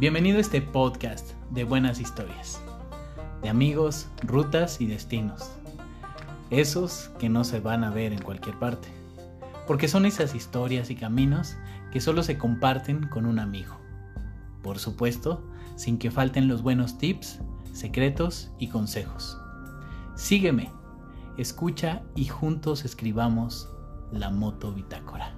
Bienvenido a este podcast de buenas historias, de amigos, rutas y destinos. Esos que no se van a ver en cualquier parte, porque son esas historias y caminos que solo se comparten con un amigo. Por supuesto, sin que falten los buenos tips, secretos y consejos. Sígueme, escucha y juntos escribamos la moto bitácora.